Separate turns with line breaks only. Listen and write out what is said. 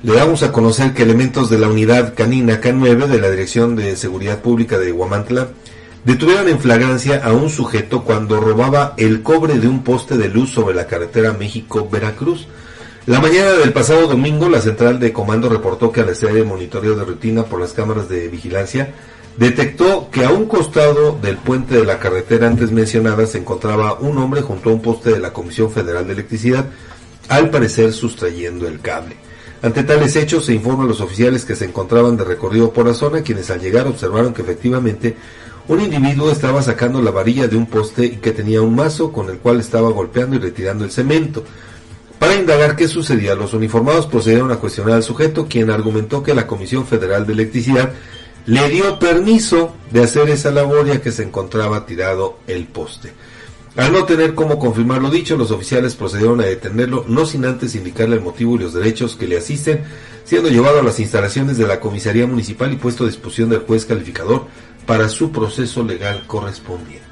Le damos a conocer que elementos de la unidad canina K9 de la Dirección de Seguridad Pública de Huamantla detuvieron en flagrancia a un sujeto cuando robaba el cobre de un poste de luz sobre la carretera México-Veracruz. La mañana del pasado domingo, la central de comando reportó que al hacer el monitoreo de rutina por las cámaras de vigilancia, detectó que a un costado del puente de la carretera antes mencionada se encontraba un hombre junto a un poste de la Comisión Federal de Electricidad, al parecer sustrayendo el cable. Ante tales hechos se informa a los oficiales que se encontraban de recorrido por la zona, quienes al llegar observaron que efectivamente un individuo estaba sacando la varilla de un poste y que tenía un mazo con el cual estaba golpeando y retirando el cemento. Para indagar qué sucedía, los uniformados procedieron a cuestionar al sujeto, quien argumentó que la Comisión Federal de Electricidad le dio permiso de hacer esa labor ya que se encontraba tirado el poste. Al no tener cómo confirmar lo dicho, los oficiales procedieron a detenerlo, no sin antes indicarle el motivo y los derechos que le asisten, siendo llevado a las instalaciones de la comisaría municipal y puesto a disposición del juez calificador para su proceso legal correspondiente.